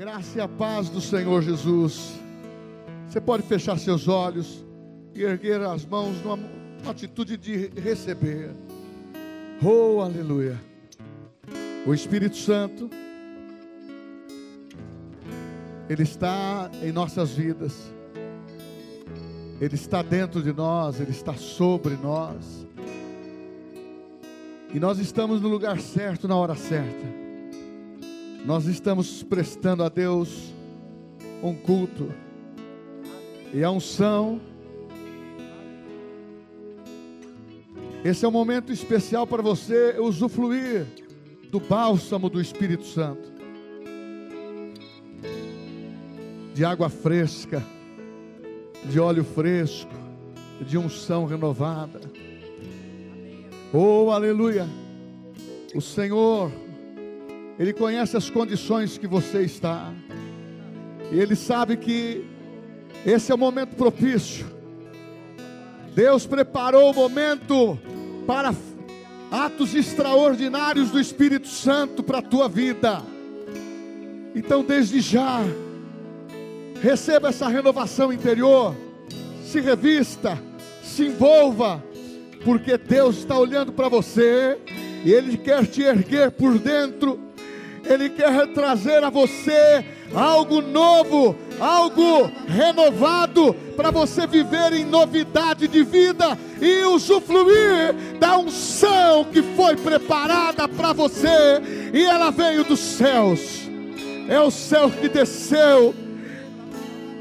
graça e a paz do Senhor Jesus. Você pode fechar seus olhos e erguer as mãos numa, numa atitude de receber. Oh, aleluia. O Espírito Santo, Ele está em nossas vidas, Ele está dentro de nós, Ele está sobre nós, e nós estamos no lugar certo, na hora certa nós estamos prestando a Deus um culto e a unção. Esse é um momento especial para você usufruir do bálsamo do Espírito Santo, de água fresca, de óleo fresco, de unção renovada. Oh, aleluia! O Senhor ele conhece as condições que você está. E Ele sabe que esse é o momento propício. Deus preparou o momento para atos extraordinários do Espírito Santo para a tua vida. Então, desde já, receba essa renovação interior, se revista, se envolva, porque Deus está olhando para você e Ele quer te erguer por dentro ele quer trazer a você algo novo, algo renovado, para você viver em novidade de vida e usufruir da unção que foi preparada para você, e ela veio dos céus, é o céu que desceu,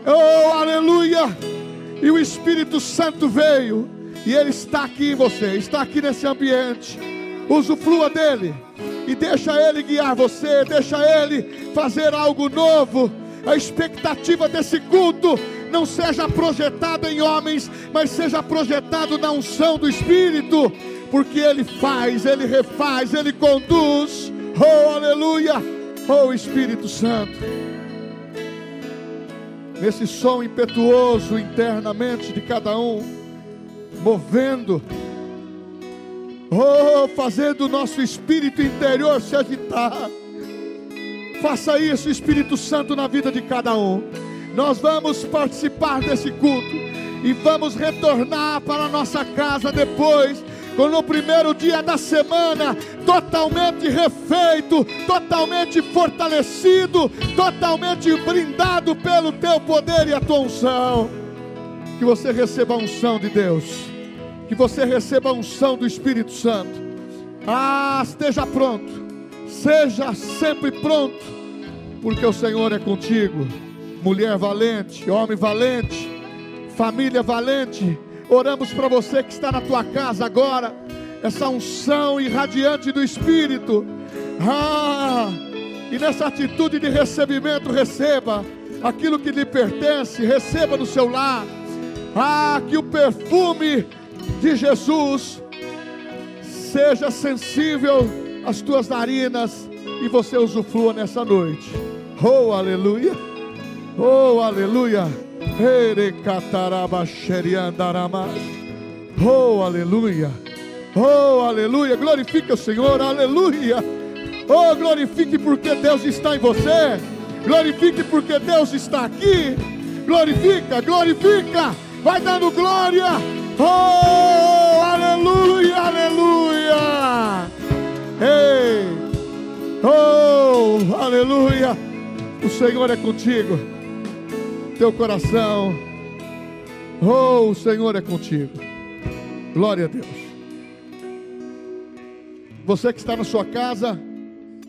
oh aleluia, e o Espírito Santo veio, e ele está aqui em você, está aqui nesse ambiente, usufrua dele e deixa Ele guiar você, deixa Ele fazer algo novo. A expectativa desse culto não seja projetada em homens, mas seja projetado na unção do Espírito, porque Ele faz, Ele refaz, Ele conduz. Oh, aleluia! Oh, Espírito Santo. Nesse som impetuoso internamente de cada um, movendo Oh, fazendo o nosso espírito interior se agitar. Faça isso, Espírito Santo, na vida de cada um. Nós vamos participar desse culto e vamos retornar para a nossa casa depois, quando no primeiro dia da semana, totalmente refeito, totalmente fortalecido, totalmente brindado pelo teu poder e a tua unção. Que você receba a unção de Deus que você receba a unção do Espírito Santo. Ah, esteja pronto, seja sempre pronto, porque o Senhor é contigo. Mulher valente, homem valente, família valente. Oramos para você que está na tua casa agora, essa unção irradiante do Espírito. Ah, e nessa atitude de recebimento, receba aquilo que lhe pertence, receba no seu lar. Ah, que o perfume de Jesus, seja sensível às tuas narinas e você usufrua nessa noite. Oh, aleluia! Oh, aleluia! Oh, aleluia! Oh, aleluia! Glorifique o Senhor, aleluia! Oh, glorifique porque Deus está em você. Glorifique porque Deus está aqui. Glorifica, glorifica. Vai dando glória. Oh, aleluia, aleluia. Ei, oh, aleluia. O Senhor é contigo. Teu coração. Oh, o Senhor é contigo. Glória a Deus. Você que está na sua casa,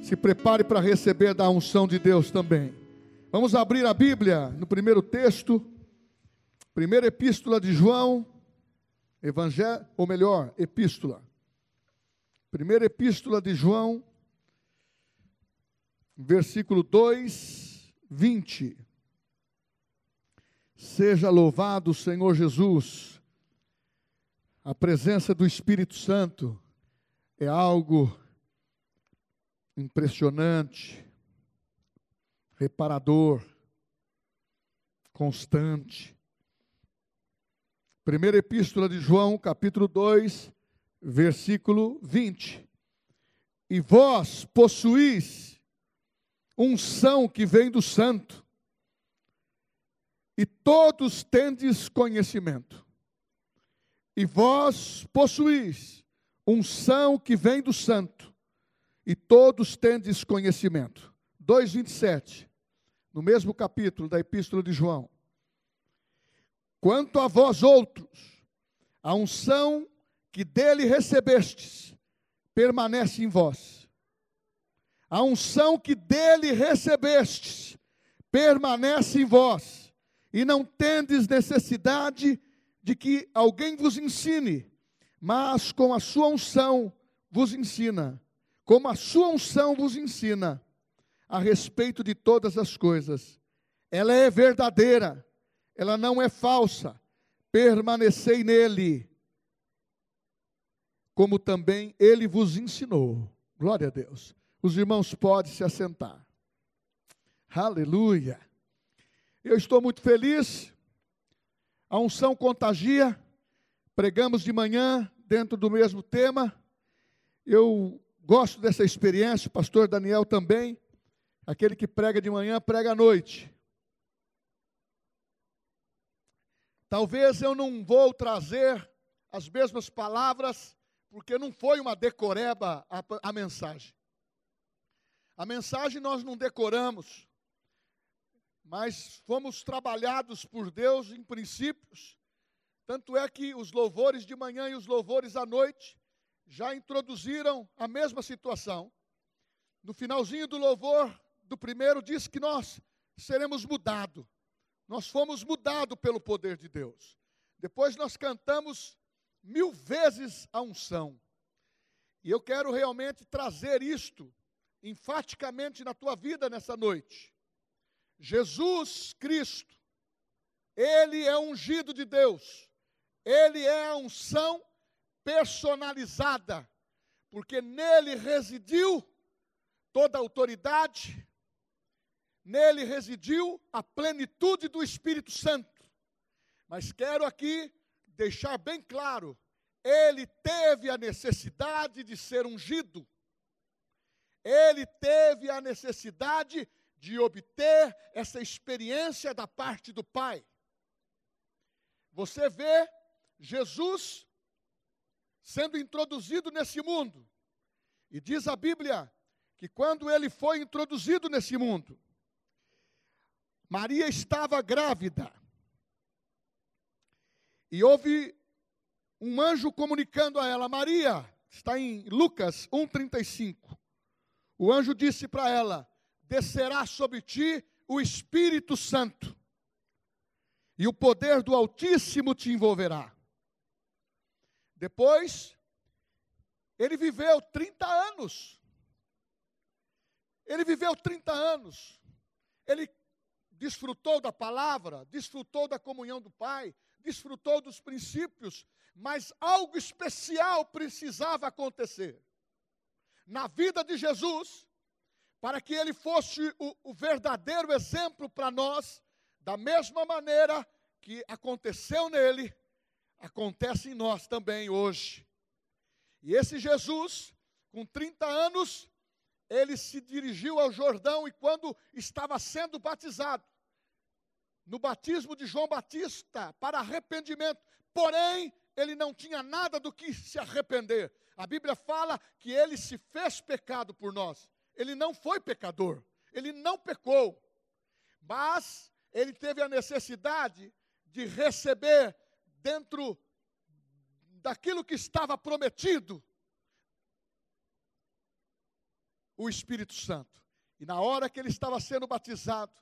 se prepare para receber da unção de Deus também. Vamos abrir a Bíblia no primeiro texto, primeira epístola de João, Evangelho, ou melhor, epístola. Primeira epístola de João, versículo 2, 20. Seja louvado o Senhor Jesus. A presença do Espírito Santo é algo impressionante, reparador, constante. Primeira Epístola de João, capítulo 2, versículo 20. E vós possuís unção que vem do santo. E todos tendes conhecimento. E vós possuís unção que vem do santo. E todos tendes conhecimento. 2:27. No mesmo capítulo da epístola de João. Quanto a vós outros, a unção que dele recebestes permanece em vós. A unção que dele recebestes permanece em vós, e não tendes necessidade de que alguém vos ensine, mas com a sua unção vos ensina, como a sua unção vos ensina a respeito de todas as coisas. Ela é verdadeira, ela não é falsa. Permanecei nele como também ele vos ensinou. Glória a Deus. Os irmãos podem se assentar. Aleluia. Eu estou muito feliz. A unção contagia. Pregamos de manhã dentro do mesmo tema. Eu gosto dessa experiência, o pastor Daniel também. Aquele que prega de manhã, prega à noite. Talvez eu não vou trazer as mesmas palavras porque não foi uma decoreba a, a mensagem. A mensagem nós não decoramos, mas fomos trabalhados por Deus em princípios. Tanto é que os louvores de manhã e os louvores à noite já introduziram a mesma situação. No finalzinho do louvor do primeiro diz que nós seremos mudados. Nós fomos mudados pelo poder de Deus. Depois nós cantamos mil vezes a unção. E eu quero realmente trazer isto enfaticamente na tua vida nessa noite. Jesus Cristo, Ele é ungido de Deus, Ele é a unção personalizada, porque nele residiu toda a autoridade, nele residiu a plenitude do Espírito Santo. Mas quero aqui deixar bem claro, ele teve a necessidade de ser ungido. Ele teve a necessidade de obter essa experiência da parte do Pai. Você vê Jesus sendo introduzido nesse mundo. E diz a Bíblia que quando ele foi introduzido nesse mundo, Maria estava grávida. E houve um anjo comunicando a ela: Maria, está em Lucas 1,35. O anjo disse para ela: Descerá sobre ti o Espírito Santo, e o poder do Altíssimo te envolverá. Depois, ele viveu 30 anos. Ele viveu 30 anos. Ele desfrutou da palavra, desfrutou da comunhão do Pai, desfrutou dos princípios, mas algo especial precisava acontecer na vida de Jesus, para que ele fosse o, o verdadeiro exemplo para nós, da mesma maneira que aconteceu nele, acontece em nós também hoje. E esse Jesus, com 30 anos, ele se dirigiu ao Jordão e quando estava sendo batizado, no batismo de João Batista para arrependimento, porém, ele não tinha nada do que se arrepender. A Bíblia fala que ele se fez pecado por nós. Ele não foi pecador, ele não pecou, mas ele teve a necessidade de receber dentro daquilo que estava prometido o Espírito Santo. E na hora que ele estava sendo batizado,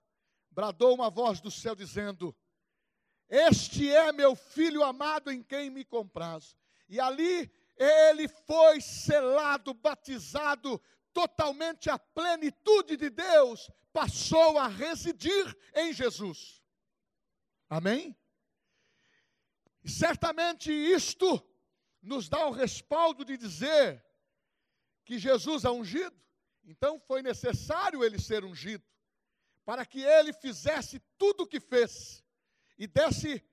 bradou uma voz do céu dizendo: Este é meu filho amado em quem me comprazo. E ali ele foi selado, batizado, totalmente a plenitude de Deus passou a residir em Jesus. Amém? E certamente isto nos dá o respaldo de dizer que Jesus é ungido, então foi necessário ele ser ungido para que ele fizesse tudo o que fez e desse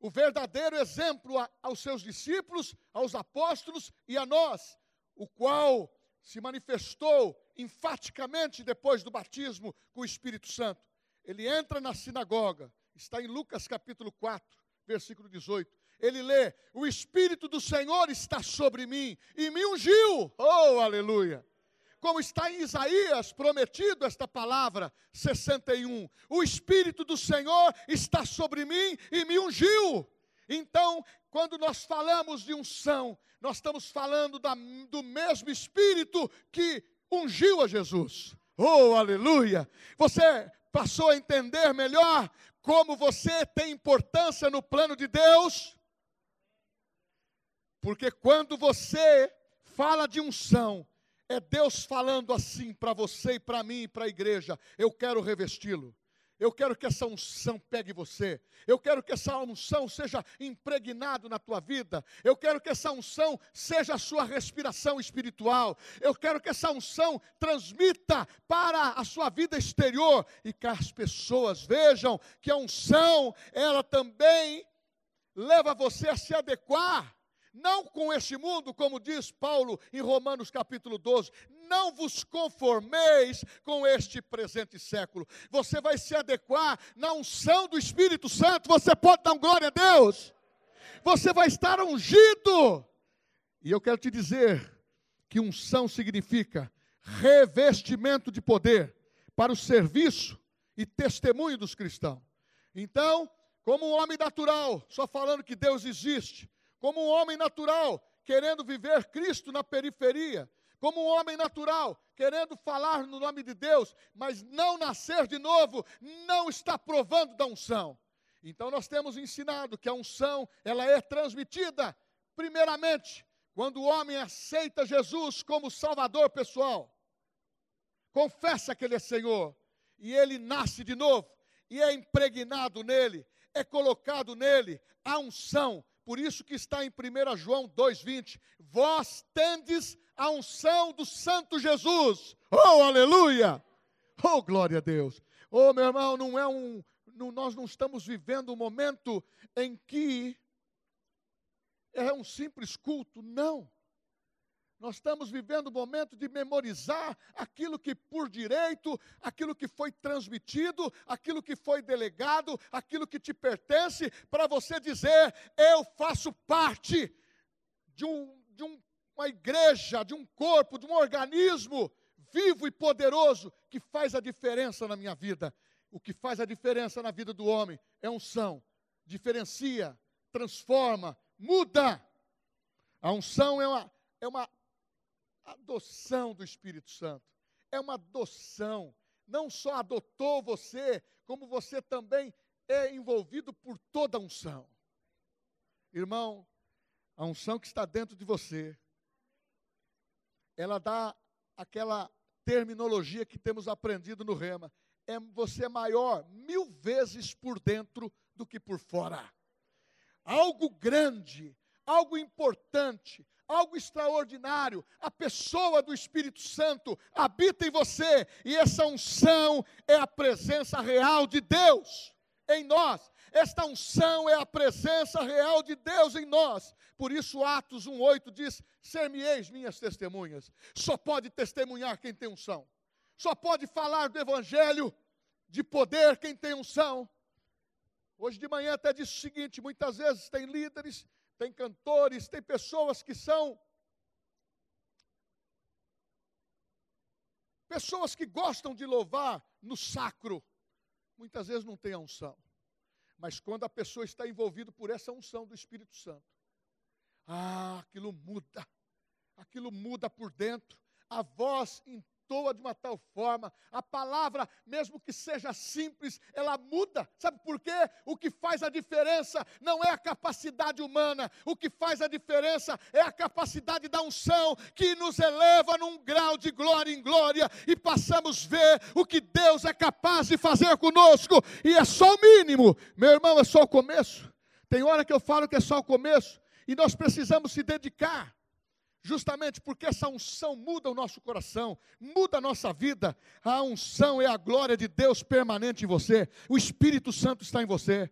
o verdadeiro exemplo a, aos seus discípulos, aos apóstolos e a nós, o qual se manifestou enfaticamente depois do batismo com o Espírito Santo. Ele entra na sinagoga, está em Lucas capítulo 4, versículo 18. Ele lê: O Espírito do Senhor está sobre mim e me ungiu. Oh, aleluia! Como está em Isaías prometido esta palavra, 61. O Espírito do Senhor está sobre mim e me ungiu. Então, quando nós falamos de unção, nós estamos falando da, do mesmo Espírito que ungiu a Jesus. Oh, aleluia! Você passou a entender melhor como você tem importância no plano de Deus? Porque quando você fala de unção, é Deus falando assim para você e para mim e para a igreja: eu quero revesti-lo. Eu quero que essa unção pegue você. Eu quero que essa unção seja impregnado na tua vida. Eu quero que essa unção seja a sua respiração espiritual. Eu quero que essa unção transmita para a sua vida exterior e que as pessoas vejam que a unção, ela também leva você a se adequar não com este mundo, como diz Paulo em Romanos capítulo 12, não vos conformeis com este presente século. Você vai se adequar na unção do Espírito Santo. Você pode dar glória a Deus. Você vai estar ungido. E eu quero te dizer que unção significa revestimento de poder para o serviço e testemunho dos cristãos. Então, como um homem natural, só falando que Deus existe, como um homem natural, querendo viver Cristo na periferia, como um homem natural, querendo falar no nome de Deus, mas não nascer de novo, não está provando da unção. Então nós temos ensinado que a unção, ela é transmitida primeiramente quando o homem aceita Jesus como Salvador pessoal. Confessa que ele é Senhor e ele nasce de novo e é impregnado nele, é colocado nele a unção. Por isso que está em 1 João 2:20, vós tendes a unção do Santo Jesus. Oh, aleluia! Oh, glória a Deus. Oh, meu irmão, não é um. Não, nós não estamos vivendo um momento em que é um simples culto, não. Nós estamos vivendo o momento de memorizar aquilo que por direito, aquilo que foi transmitido, aquilo que foi delegado, aquilo que te pertence, para você dizer: eu faço parte de um, de um uma igreja, de um corpo, de um organismo vivo e poderoso que faz a diferença na minha vida. O que faz a diferença na vida do homem é unção. Diferencia, transforma, muda. A unção é uma, é uma adoção do Espírito Santo. É uma adoção. Não só adotou você, como você também é envolvido por toda a unção. Irmão, a unção que está dentro de você ela dá aquela terminologia que temos aprendido no Rema. É você é maior mil vezes por dentro do que por fora. Algo grande, algo importante, algo extraordinário. A pessoa do Espírito Santo habita em você e essa unção é a presença real de Deus em nós. Esta unção é a presença real de Deus em nós. Por isso, Atos 1,8 diz: Ser-me-eis minhas testemunhas. Só pode testemunhar quem tem unção. Só pode falar do Evangelho de poder quem tem unção. Hoje de manhã até disse o seguinte: muitas vezes tem líderes, tem cantores, tem pessoas que são. Pessoas que gostam de louvar no sacro, muitas vezes não tem a unção. Mas quando a pessoa está envolvida por essa unção do Espírito Santo, ah, aquilo muda, aquilo muda por dentro, a voz entoa de uma tal forma, a palavra, mesmo que seja simples, ela muda. Sabe por quê? O que faz a diferença não é a capacidade humana, o que faz a diferença é a capacidade da unção que nos eleva num grau de glória em glória e passamos a ver o que Deus é capaz de fazer conosco, e é só o mínimo, meu irmão, é só o começo. Tem hora que eu falo que é só o começo, e nós precisamos se dedicar justamente porque essa unção muda o nosso coração, muda a nossa vida. A unção é a glória de Deus permanente em você, o Espírito Santo está em você.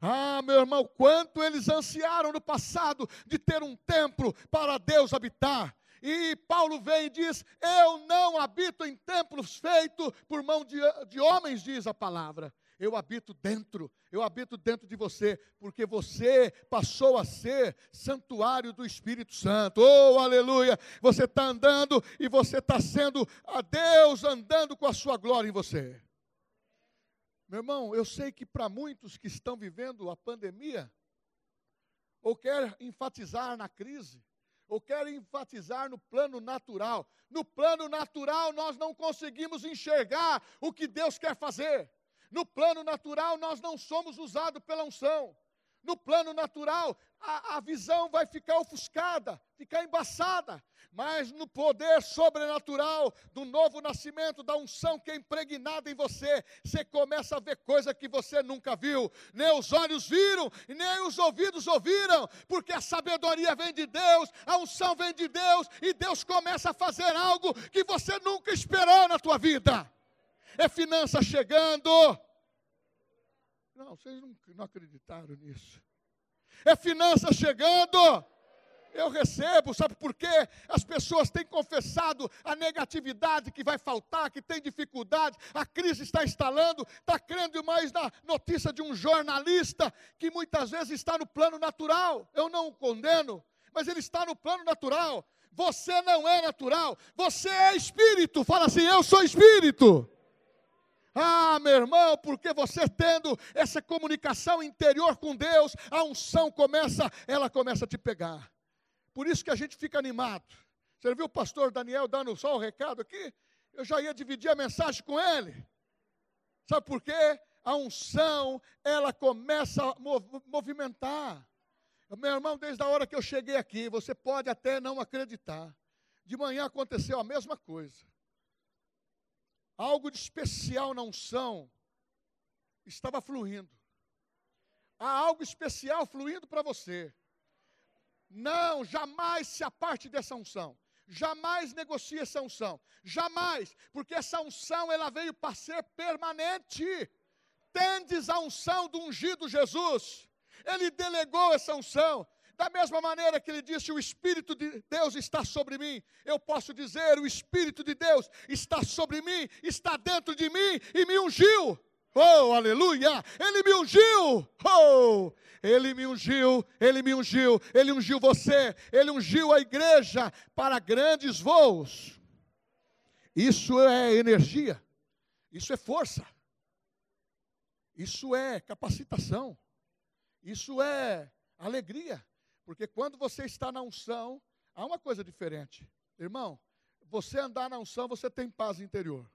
Ah, meu irmão, quanto eles ansiaram no passado de ter um templo para Deus habitar. E Paulo vem e diz: Eu não habito em templos feitos por mão de, de homens, diz a palavra. Eu habito dentro, eu habito dentro de você, porque você passou a ser santuário do Espírito Santo. Oh, aleluia! Você está andando e você está sendo a Deus andando com a sua glória em você. Meu irmão, eu sei que para muitos que estão vivendo a pandemia, ou quer enfatizar na crise, ou quer enfatizar no plano natural. No plano natural, nós não conseguimos enxergar o que Deus quer fazer. No plano natural, nós não somos usados pela unção. No plano natural, a, a visão vai ficar ofuscada, ficar embaçada. Mas no poder sobrenatural do novo nascimento, da unção que é impregnada em você, você começa a ver coisa que você nunca viu, nem os olhos viram, nem os ouvidos ouviram, porque a sabedoria vem de Deus, a unção vem de Deus, e Deus começa a fazer algo que você nunca esperou na tua vida. É finança chegando, não, vocês não, não acreditaram nisso. É finança chegando. Eu recebo, sabe por quê? As pessoas têm confessado a negatividade que vai faltar, que tem dificuldade, a crise está instalando, está crendo mais na notícia de um jornalista que muitas vezes está no plano natural. Eu não o condeno, mas ele está no plano natural. Você não é natural, você é espírito. Fala assim: eu sou espírito. Ah, meu irmão, porque você tendo essa comunicação interior com Deus, a unção começa, ela começa a te pegar. Por isso que a gente fica animado. Você viu o pastor Daniel dando só o recado aqui? Eu já ia dividir a mensagem com ele. Sabe por quê? A unção, ela começa a movimentar. Meu irmão, desde a hora que eu cheguei aqui, você pode até não acreditar. De manhã aconteceu a mesma coisa algo de especial na unção estava fluindo. Há algo especial fluindo para você. Não, jamais se aparte dessa unção. Jamais negocie essa unção. Jamais, porque essa unção ela veio para ser permanente. Tendes a unção do ungido Jesus. Ele delegou essa unção. Da mesma maneira que ele disse: O Espírito de Deus está sobre mim, eu posso dizer: O Espírito de Deus está sobre mim, está dentro de mim e me ungiu. Oh, aleluia! Ele me ungiu! Oh! Ele me ungiu, ele me ungiu, ele ungiu você, ele ungiu a igreja para grandes voos. Isso é energia, isso é força, isso é capacitação, isso é alegria. Porque quando você está na unção, há uma coisa diferente. Irmão, você andar na unção, você tem paz interior.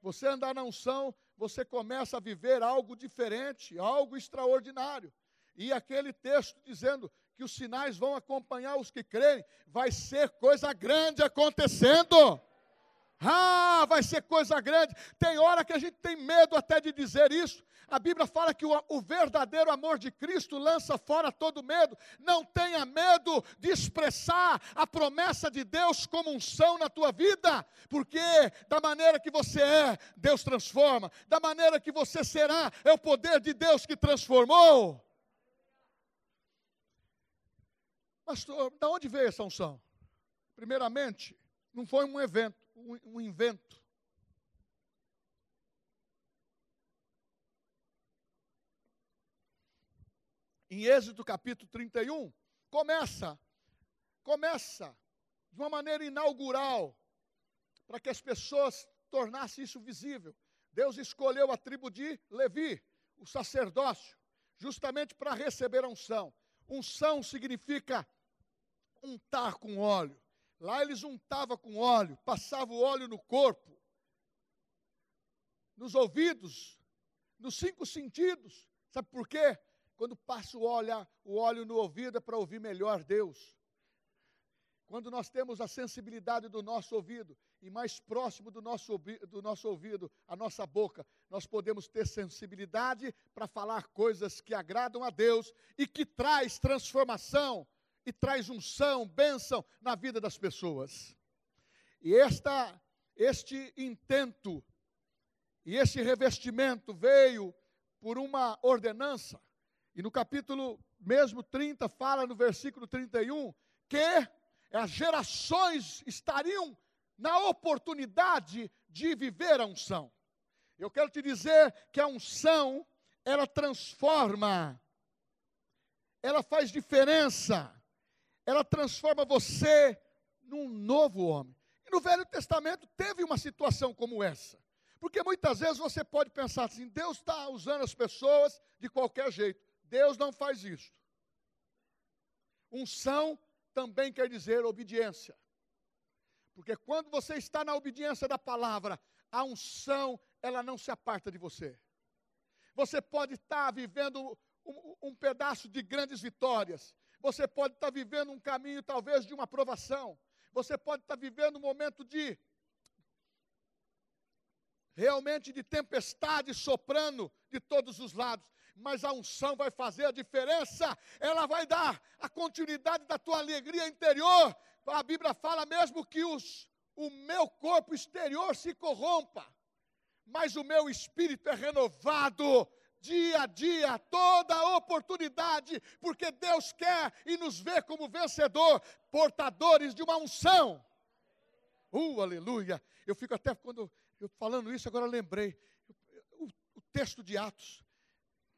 Você andar na unção, você começa a viver algo diferente, algo extraordinário. E aquele texto dizendo que os sinais vão acompanhar os que creem, vai ser coisa grande acontecendo. Ah, vai ser coisa grande. Tem hora que a gente tem medo até de dizer isso, a Bíblia fala que o, o, verdadeiro amor de Cristo lança fora todo medo. Não tenha medo de expressar a promessa de Deus como unção na tua vida, porque da maneira que você é, Deus transforma. Da maneira que você será, é o poder de Deus que transformou. Pastor, da onde veio essa unção? Primeiramente, não foi um evento, um, invento. em Êxodo capítulo 31, começa, começa de uma maneira inaugural, para que as pessoas tornassem isso visível. Deus escolheu a tribo de Levi, o sacerdócio, justamente para receber a unção. Unção significa untar com óleo. Lá eles untavam com óleo, passavam o óleo no corpo, nos ouvidos, nos cinco sentidos. Sabe por quê? Quando passa o óleo, o óleo no ouvido é para ouvir melhor Deus. Quando nós temos a sensibilidade do nosso ouvido e mais próximo do nosso, do nosso ouvido, a nossa boca, nós podemos ter sensibilidade para falar coisas que agradam a Deus e que traz transformação e traz unção, bênção na vida das pessoas. E esta, este intento e este revestimento veio por uma ordenança e no capítulo mesmo 30, fala no versículo 31, que as gerações estariam na oportunidade de viver a unção. Eu quero te dizer que a unção, ela transforma, ela faz diferença, ela transforma você num novo homem. E no Velho Testamento teve uma situação como essa. Porque muitas vezes você pode pensar assim: Deus está usando as pessoas de qualquer jeito. Deus não faz isso. Unção também quer dizer obediência. Porque quando você está na obediência da palavra, a unção, ela não se aparta de você. Você pode estar vivendo um, um pedaço de grandes vitórias. Você pode estar vivendo um caminho, talvez, de uma aprovação. Você pode estar vivendo um momento de realmente de tempestade soprando de todos os lados, mas a unção vai fazer a diferença, ela vai dar a continuidade da tua alegria interior. A Bíblia fala mesmo que os, o meu corpo exterior se corrompa, mas o meu espírito é renovado dia a dia, toda oportunidade, porque Deus quer e nos vê como vencedor, portadores de uma unção. Uh, aleluia! Eu fico até quando eu falando isso, agora lembrei. O, o texto de Atos,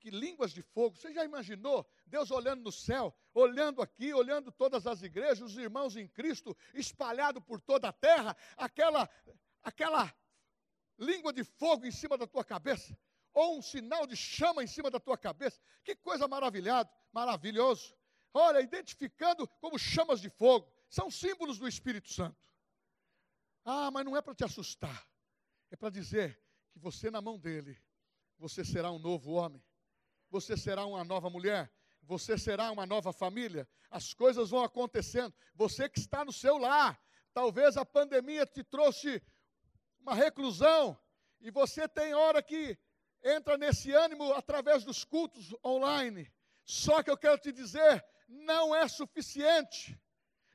que línguas de fogo, você já imaginou Deus olhando no céu, olhando aqui, olhando todas as igrejas, os irmãos em Cristo espalhado por toda a terra, aquela aquela língua de fogo em cima da tua cabeça, ou um sinal de chama em cima da tua cabeça. Que coisa maravilhada, maravilhoso. Olha, identificando como chamas de fogo, são símbolos do Espírito Santo. Ah, mas não é para te assustar. É para dizer que você, na mão dele, você será um novo homem, você será uma nova mulher, você será uma nova família. As coisas vão acontecendo. Você que está no seu lar, talvez a pandemia te trouxe uma reclusão, e você tem hora que entra nesse ânimo através dos cultos online. Só que eu quero te dizer, não é suficiente.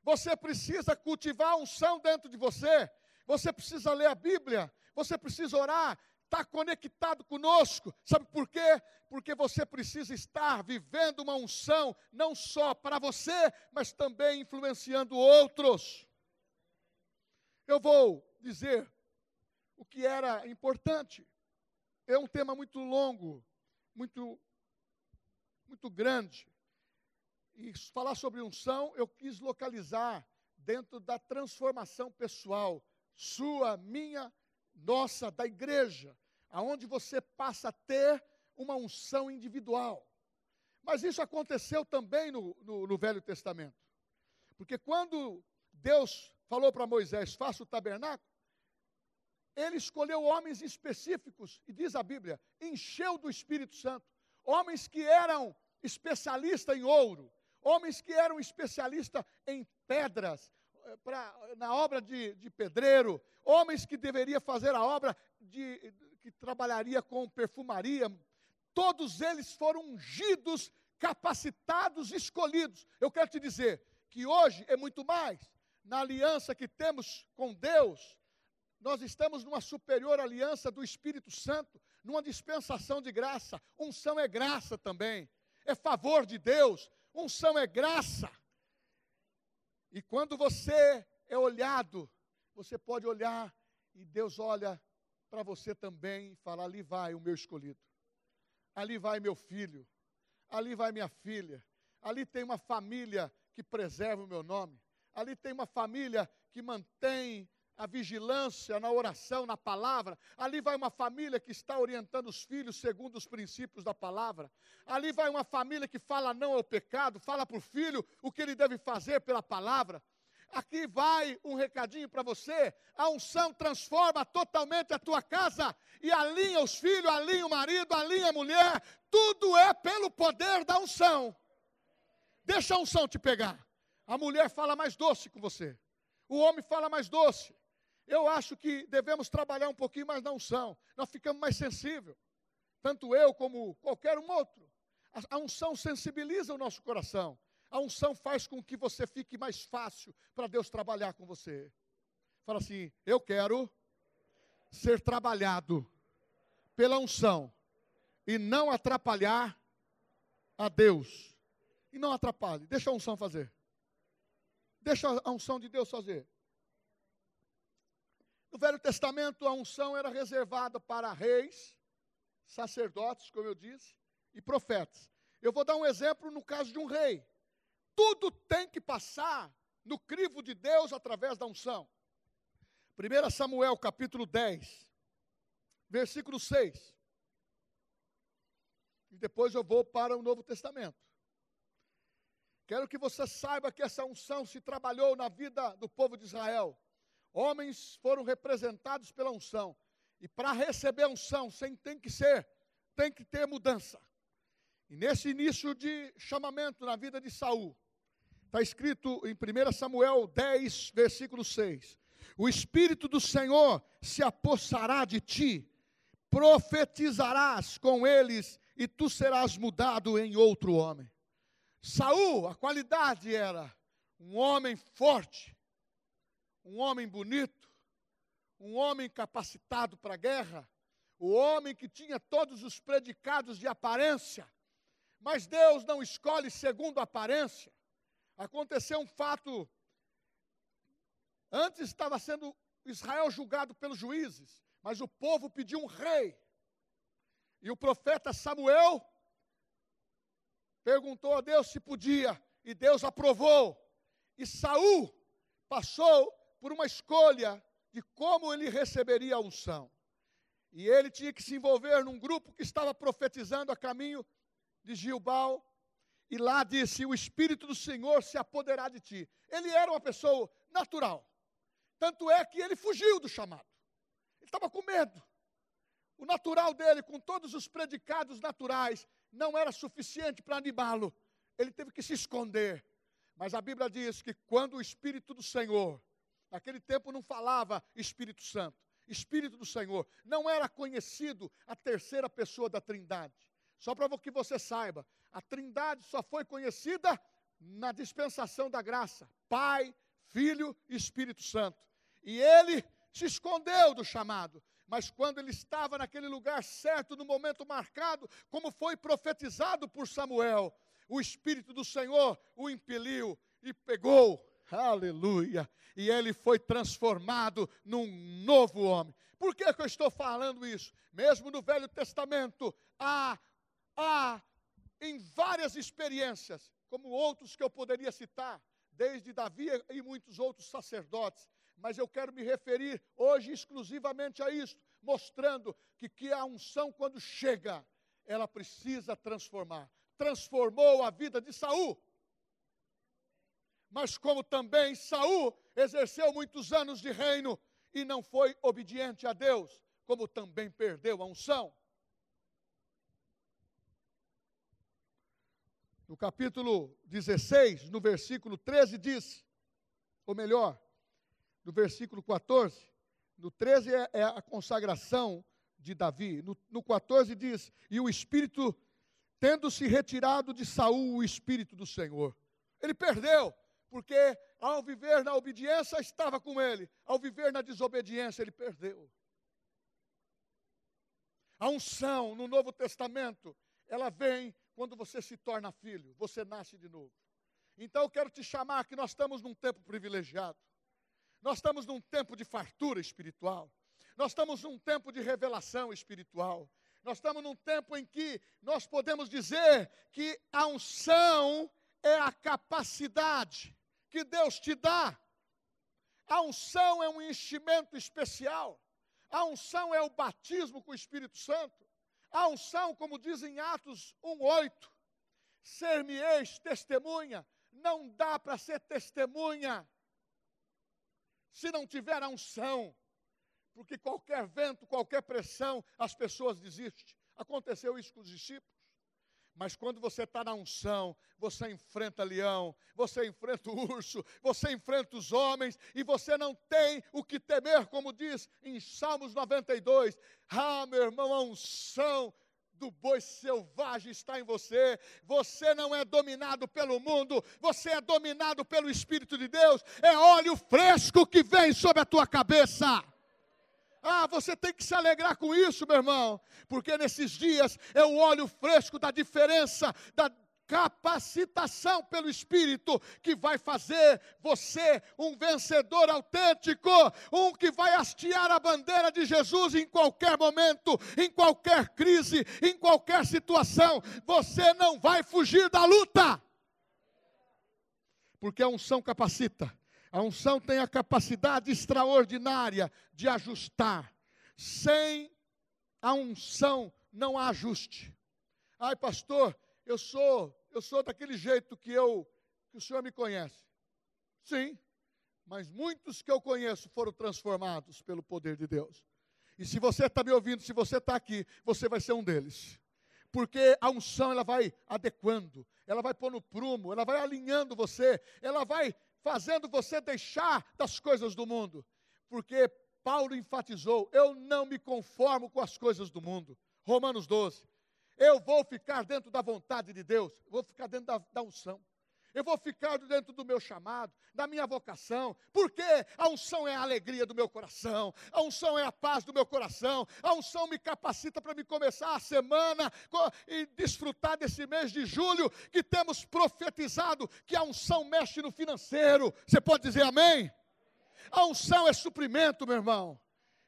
Você precisa cultivar a unção dentro de você. Você precisa ler a Bíblia você precisa orar, estar tá conectado conosco. Sabe por quê? Porque você precisa estar vivendo uma unção, não só para você, mas também influenciando outros. Eu vou dizer o que era importante. É um tema muito longo, muito, muito grande. E falar sobre unção, eu quis localizar dentro da transformação pessoal, sua, minha nossa, da igreja, aonde você passa a ter uma unção individual. Mas isso aconteceu também no, no, no Velho Testamento. Porque quando Deus falou para Moisés, faça o tabernáculo, ele escolheu homens específicos, e diz a Bíblia, encheu do Espírito Santo, homens que eram especialistas em ouro, homens que eram especialistas em pedras, pra, na obra de, de pedreiro, homens que deveria fazer a obra de, que trabalharia com perfumaria, todos eles foram ungidos, capacitados, escolhidos. Eu quero te dizer que hoje é muito mais. Na aliança que temos com Deus, nós estamos numa superior aliança do Espírito Santo, numa dispensação de graça. Unção é graça também, é favor de Deus. Unção é graça. E quando você é olhado, você pode olhar e Deus olha para você também e fala: ali vai o meu escolhido, ali vai meu filho, ali vai minha filha, ali tem uma família que preserva o meu nome, ali tem uma família que mantém a vigilância na oração, na palavra. Ali vai uma família que está orientando os filhos segundo os princípios da palavra. Ali vai uma família que fala não ao pecado, fala para o filho o que ele deve fazer pela palavra. Aqui vai um recadinho para você: a unção transforma totalmente a tua casa e alinha os filhos, alinha o marido, alinha a mulher. Tudo é pelo poder da unção. Deixa a unção te pegar. A mulher fala mais doce com você. O homem fala mais doce. Eu acho que devemos trabalhar um pouquinho mais na unção. Nós ficamos mais sensíveis. Tanto eu como qualquer um outro. A unção sensibiliza o nosso coração. A unção faz com que você fique mais fácil para Deus trabalhar com você. Fala assim: eu quero ser trabalhado pela unção e não atrapalhar a Deus. E não atrapalhe, deixa a unção fazer. deixa a unção de Deus fazer. No Velho Testamento, a unção era reservada para reis, sacerdotes, como eu disse, e profetas. Eu vou dar um exemplo no caso de um rei. Tudo tem que passar no crivo de Deus através da unção. 1 Samuel capítulo 10, versículo 6. E depois eu vou para o Novo Testamento. Quero que você saiba que essa unção se trabalhou na vida do povo de Israel. Homens foram representados pela unção. E para receber unção, sem, tem que ser, tem que ter mudança. E nesse início de chamamento na vida de Saul, está escrito em 1 Samuel 10, versículo 6: O Espírito do Senhor se apossará de ti, profetizarás com eles, e tu serás mudado em outro homem. Saul, a qualidade era um homem forte, um homem bonito, um homem capacitado para a guerra, o homem que tinha todos os predicados de aparência. Mas Deus não escolhe segundo aparência. Aconteceu um fato. Antes estava sendo Israel julgado pelos juízes, mas o povo pediu um rei. E o profeta Samuel perguntou a Deus se podia, e Deus aprovou. E Saul passou por uma escolha de como ele receberia a unção. E ele tinha que se envolver num grupo que estava profetizando a caminho de Gilbal, e lá disse: O Espírito do Senhor se apoderar de ti. Ele era uma pessoa natural. Tanto é que ele fugiu do chamado. Ele estava com medo. O natural dele, com todos os predicados naturais, não era suficiente para animá-lo. Ele teve que se esconder. Mas a Bíblia diz que quando o Espírito do Senhor, naquele tempo não falava Espírito Santo, Espírito do Senhor, não era conhecido a terceira pessoa da Trindade. Só para que você saiba, a Trindade só foi conhecida na dispensação da graça: Pai, Filho e Espírito Santo. E ele se escondeu do chamado mas quando ele estava naquele lugar certo, no momento marcado, como foi profetizado por Samuel, o Espírito do Senhor o impeliu e pegou, aleluia, e ele foi transformado num novo homem. Por que, que eu estou falando isso? Mesmo no Velho Testamento, há, há em várias experiências, como outros que eu poderia citar, desde Davi e muitos outros sacerdotes, mas eu quero me referir hoje exclusivamente a isto, mostrando que, que a unção, quando chega, ela precisa transformar. Transformou a vida de Saul. Mas como também Saul exerceu muitos anos de reino e não foi obediente a Deus, como também perdeu a unção. No capítulo 16, no versículo 13, diz, ou melhor, no versículo 14. No 13 é, é a consagração de Davi. No, no 14 diz: E o Espírito, tendo se retirado de Saul, o Espírito do Senhor. Ele perdeu, porque ao viver na obediência estava com ele, ao viver na desobediência ele perdeu. A unção no Novo Testamento, ela vem quando você se torna filho, você nasce de novo. Então eu quero te chamar que nós estamos num tempo privilegiado. Nós estamos num tempo de fartura espiritual. Nós estamos num tempo de revelação espiritual. Nós estamos num tempo em que nós podemos dizer que a unção é a capacidade que Deus te dá. A unção é um enchimento especial. A unção é o batismo com o Espírito Santo. A unção, como diz em Atos 1:8, ser-me-eis testemunha. Não dá para ser testemunha se não tiver a unção, porque qualquer vento, qualquer pressão, as pessoas desistem. Aconteceu isso com os discípulos. Mas quando você está na unção, você enfrenta leão, você enfrenta o urso, você enfrenta os homens, e você não tem o que temer, como diz em Salmos 92. Ah, meu irmão, a unção do boi selvagem está em você. Você não é dominado pelo mundo, você é dominado pelo Espírito de Deus. É óleo fresco que vem sobre a tua cabeça. Ah, você tem que se alegrar com isso, meu irmão, porque nesses dias é o óleo fresco da diferença, da capacitação pelo Espírito que vai fazer você um vencedor autêntico, um que vai hastear a bandeira de Jesus em qualquer momento, em qualquer crise, em qualquer situação. Você não vai fugir da luta, porque a unção capacita. A unção tem a capacidade extraordinária de ajustar. Sem a unção não há ajuste. Ai, pastor, eu sou, eu sou daquele jeito que eu que o senhor me conhece. Sim, mas muitos que eu conheço foram transformados pelo poder de Deus. E se você está me ouvindo, se você está aqui, você vai ser um deles. Porque a unção ela vai adequando, ela vai pôr no prumo, ela vai alinhando você, ela vai fazendo você deixar das coisas do mundo. Porque Paulo enfatizou: eu não me conformo com as coisas do mundo. Romanos 12. Eu vou ficar dentro da vontade de Deus, vou ficar dentro da, da unção. Eu vou ficar dentro do meu chamado, da minha vocação, porque a unção é a alegria do meu coração, a unção é a paz do meu coração, a unção me capacita para me começar a semana e desfrutar desse mês de julho que temos profetizado que a unção mexe no financeiro. Você pode dizer amém? A unção é suprimento, meu irmão.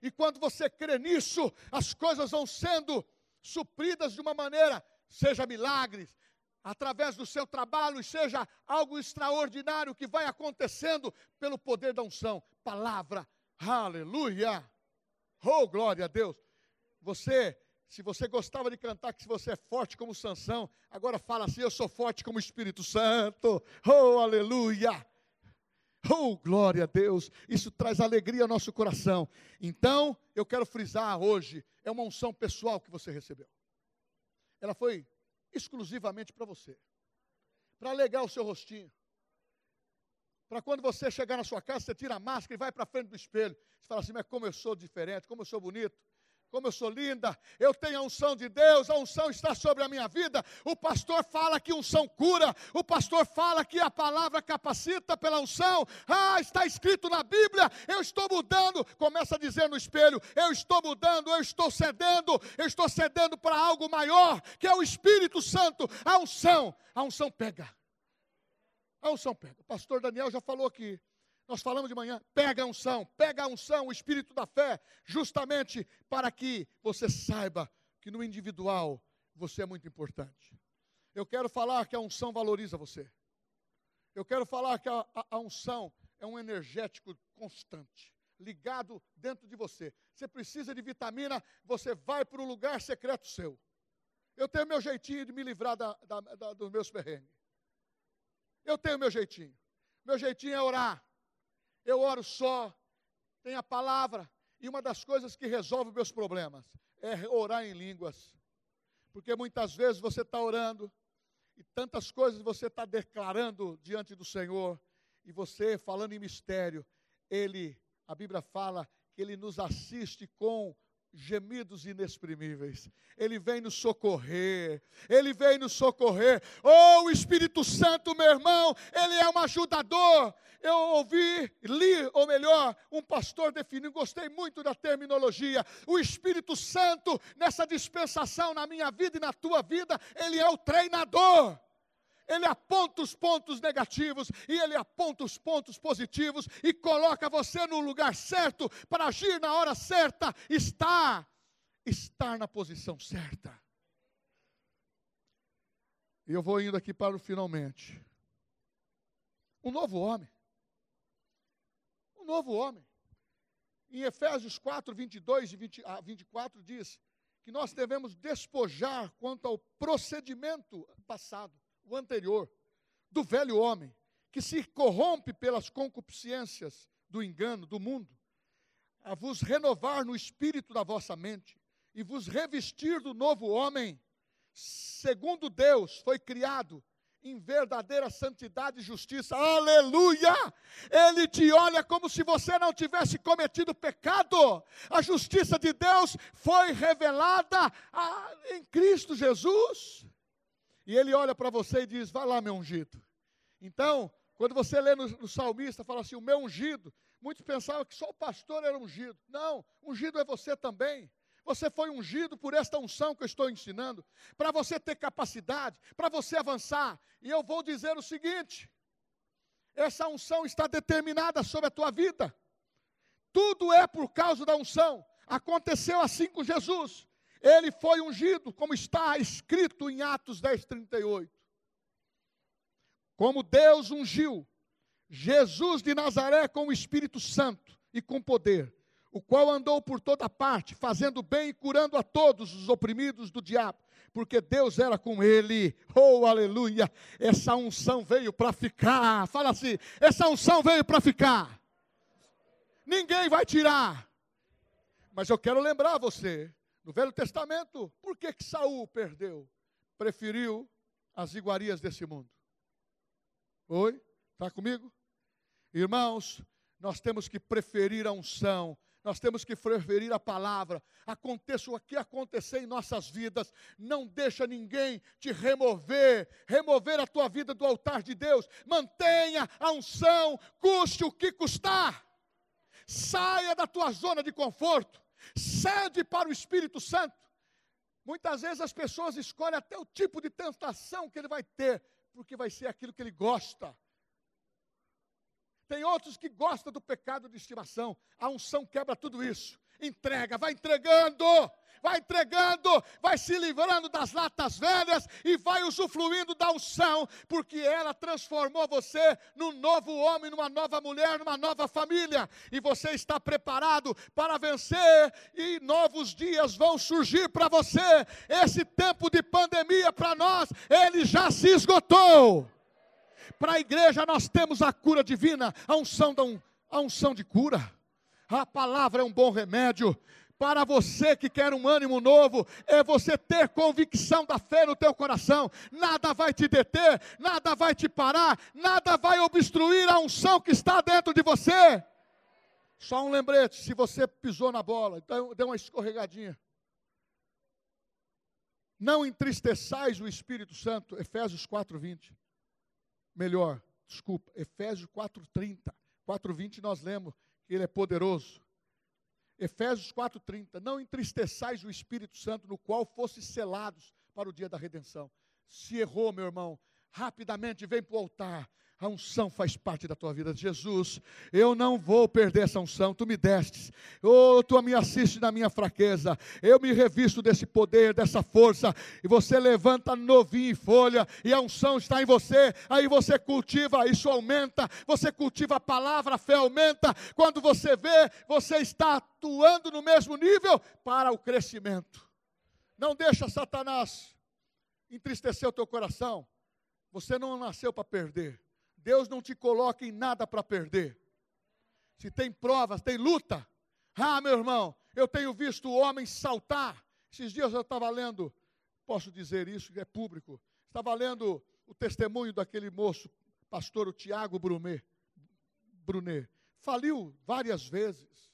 E quando você crê nisso, as coisas vão sendo supridas de uma maneira, seja milagres, através do seu trabalho, seja algo extraordinário que vai acontecendo pelo poder da unção. Palavra, aleluia. Oh, glória a Deus. Você, se você gostava de cantar que se você é forte como Sansão, agora fala assim: eu sou forte como o Espírito Santo. Oh, aleluia. Oh, glória a Deus. Isso traz alegria ao nosso coração. Então, eu quero frisar hoje, é uma unção pessoal que você recebeu. Ela foi exclusivamente para você. Para alegar o seu rostinho. Para quando você chegar na sua casa, você tira a máscara e vai para frente do espelho. Você fala assim, mas como eu sou diferente, como eu sou bonito como eu sou linda, eu tenho a unção de Deus, a unção está sobre a minha vida. O pastor fala que unção cura, o pastor fala que a palavra capacita pela unção. Ah, está escrito na Bíblia, eu estou mudando. Começa a dizer no espelho: eu estou mudando, eu estou cedendo, eu estou cedendo para algo maior, que é o Espírito Santo. A unção, a unção pega. A unção pega. O pastor Daniel já falou aqui. Nós falamos de manhã, pega a unção, pega a unção, o espírito da fé, justamente para que você saiba que no individual você é muito importante. Eu quero falar que a unção valoriza você. Eu quero falar que a, a, a unção é um energético constante, ligado dentro de você. Você precisa de vitamina, você vai para o lugar secreto seu. Eu tenho meu jeitinho de me livrar da, da, da, dos meus perrengues. Eu tenho meu jeitinho. Meu jeitinho é orar eu oro só, tem a palavra, e uma das coisas que resolve meus problemas é orar em línguas. Porque muitas vezes você está orando, e tantas coisas você está declarando diante do Senhor, e você falando em mistério, Ele, a Bíblia fala que Ele nos assiste com gemidos inexprimíveis. Ele vem nos socorrer. Ele vem nos socorrer. Oh, o Espírito Santo, meu irmão, ele é um ajudador. Eu ouvi, li, ou melhor, um pastor definiu, gostei muito da terminologia. O Espírito Santo, nessa dispensação na minha vida e na tua vida, ele é o treinador ele aponta os pontos negativos e ele aponta os pontos positivos e coloca você no lugar certo para agir na hora certa, estar, estar na posição certa. E eu vou indo aqui para o finalmente. Um novo homem. Um novo homem. Em Efésios 4, 22 e 20, 24 diz que nós devemos despojar quanto ao procedimento passado o anterior, do velho homem, que se corrompe pelas concupiscências do engano do mundo, a vos renovar no espírito da vossa mente e vos revestir do novo homem, segundo Deus foi criado em verdadeira santidade e justiça. Aleluia! Ele te olha como se você não tivesse cometido pecado. A justiça de Deus foi revelada a, em Cristo Jesus e ele olha para você e diz: Vai lá, meu ungido. Então, quando você lê no, no salmista, fala assim: O meu ungido. Muitos pensavam que só o pastor era ungido. Não, ungido é você também. você foi ungido por esta unção que eu estou ensinando, para você ter capacidade, para você avançar. E eu vou dizer o seguinte: essa unção está determinada sobre a tua vida. Tudo é por causa da unção. Aconteceu assim com Jesus. Ele foi ungido, como está escrito em Atos 10, 38. Como Deus ungiu Jesus de Nazaré com o Espírito Santo e com poder, o qual andou por toda parte, fazendo bem e curando a todos os oprimidos do diabo, porque Deus era com ele. Oh, aleluia! Essa unção veio para ficar. Fala assim: essa unção veio para ficar. Ninguém vai tirar. Mas eu quero lembrar você, no Velho Testamento, por que que Saul perdeu? Preferiu as iguarias desse mundo. Oi? Está comigo? Irmãos, nós temos que preferir a unção, nós temos que preferir a palavra. Aconteça o que acontecer em nossas vidas, não deixa ninguém te remover, remover a tua vida do altar de Deus. Mantenha a unção, custe o que custar. Saia da tua zona de conforto, cede para o Espírito Santo. Muitas vezes as pessoas escolhem até o tipo de tentação que ele vai ter, porque vai ser aquilo que ele gosta. Tem outros que gostam do pecado de estimação. A unção quebra tudo isso. Entrega, vai entregando, vai entregando, vai se livrando das latas velhas e vai usufruindo da unção, porque ela transformou você num novo homem, numa nova mulher, numa nova família. E você está preparado para vencer e novos dias vão surgir para você. Esse tempo de pandemia para nós, ele já se esgotou. Para a igreja nós temos a cura divina, a unção, da a unção de cura. A palavra é um bom remédio. Para você que quer um ânimo novo, é você ter convicção da fé no teu coração. Nada vai te deter, nada vai te parar, nada vai obstruir a unção que está dentro de você. Só um lembrete: se você pisou na bola, então deu uma escorregadinha. Não entristeçais o Espírito Santo, Efésios 4, 20 melhor, desculpa, Efésios 4:30. 4:20 nós lemos que ele é poderoso. Efésios 4:30, não entristeçais o Espírito Santo no qual fosse selados para o dia da redenção. Se errou, meu irmão, rapidamente vem para o altar, a unção faz parte da tua vida. Jesus, eu não vou perder essa unção, tu me destes. Oh, tu me assiste na minha fraqueza. Eu me revisto desse poder, dessa força. E você levanta novinho em folha, e a unção está em você. Aí você cultiva, isso aumenta. Você cultiva a palavra, a fé aumenta. Quando você vê, você está atuando no mesmo nível para o crescimento. Não deixa Satanás entristecer o teu coração. Você não nasceu para perder. Deus não te coloca em nada para perder. Se tem provas, tem luta. Ah, meu irmão, eu tenho visto homens saltar. Esses dias eu estava lendo, posso dizer isso, é público. Estava lendo o testemunho daquele moço, pastor o Tiago Brunet. Brunet. Faliu várias vezes.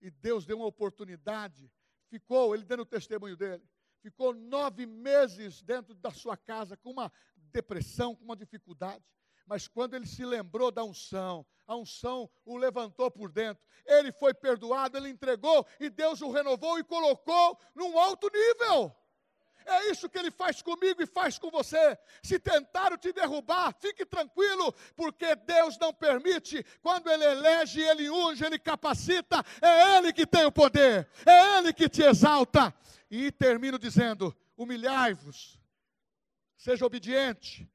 E Deus deu uma oportunidade. Ficou, ele dando o testemunho dele. Ficou nove meses dentro da sua casa com uma depressão, com uma dificuldade mas quando ele se lembrou da unção, a unção o levantou por dentro, ele foi perdoado, ele entregou e Deus o renovou e colocou num alto nível. É isso que ele faz comigo e faz com você. Se tentaram te derrubar, fique tranquilo, porque Deus não permite. Quando Ele elege, Ele unge, Ele capacita, é Ele que tem o poder, é Ele que te exalta. E termino dizendo: humilhai-vos, seja obediente,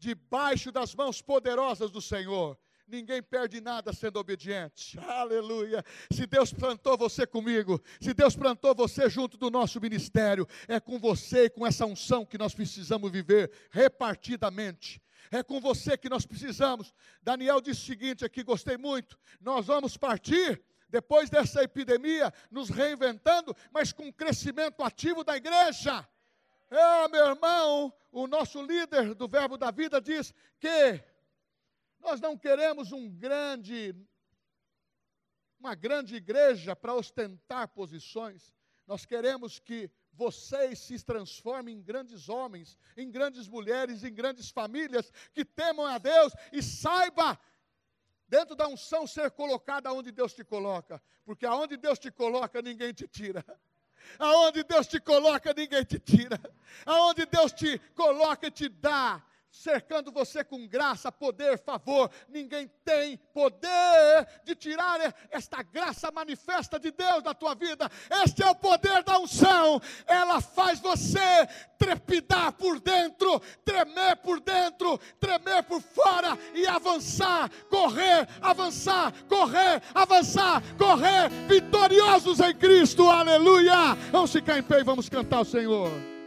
debaixo das mãos poderosas do Senhor. Ninguém perde nada sendo obediente. Aleluia. Se Deus plantou você comigo, se Deus plantou você junto do nosso ministério, é com você e com essa unção que nós precisamos viver repartidamente. É com você que nós precisamos. Daniel disse o seguinte aqui, gostei muito. Nós vamos partir depois dessa epidemia, nos reinventando, mas com crescimento ativo da igreja. É, meu irmão, o nosso líder do Verbo da Vida diz que nós não queremos um grande, uma grande igreja para ostentar posições. Nós queremos que vocês se transformem em grandes homens, em grandes mulheres, em grandes famílias que temam a Deus e saiba dentro da unção ser colocada onde Deus te coloca, porque aonde Deus te coloca ninguém te tira. Aonde Deus te coloca, ninguém te tira. Aonde Deus te coloca te dá, cercando você com graça, poder, favor. Ninguém tem poder de tirar esta graça manifesta de Deus da tua vida. Este é o poder da unção. Ela faz você trepidar por dentro, tremer por dentro, tremer por fora e avançar, correr, avançar, correr, avançar, correr, vitoriosos em Cristo. Aleluia! Vamos ficar em pé e vamos cantar o Senhor.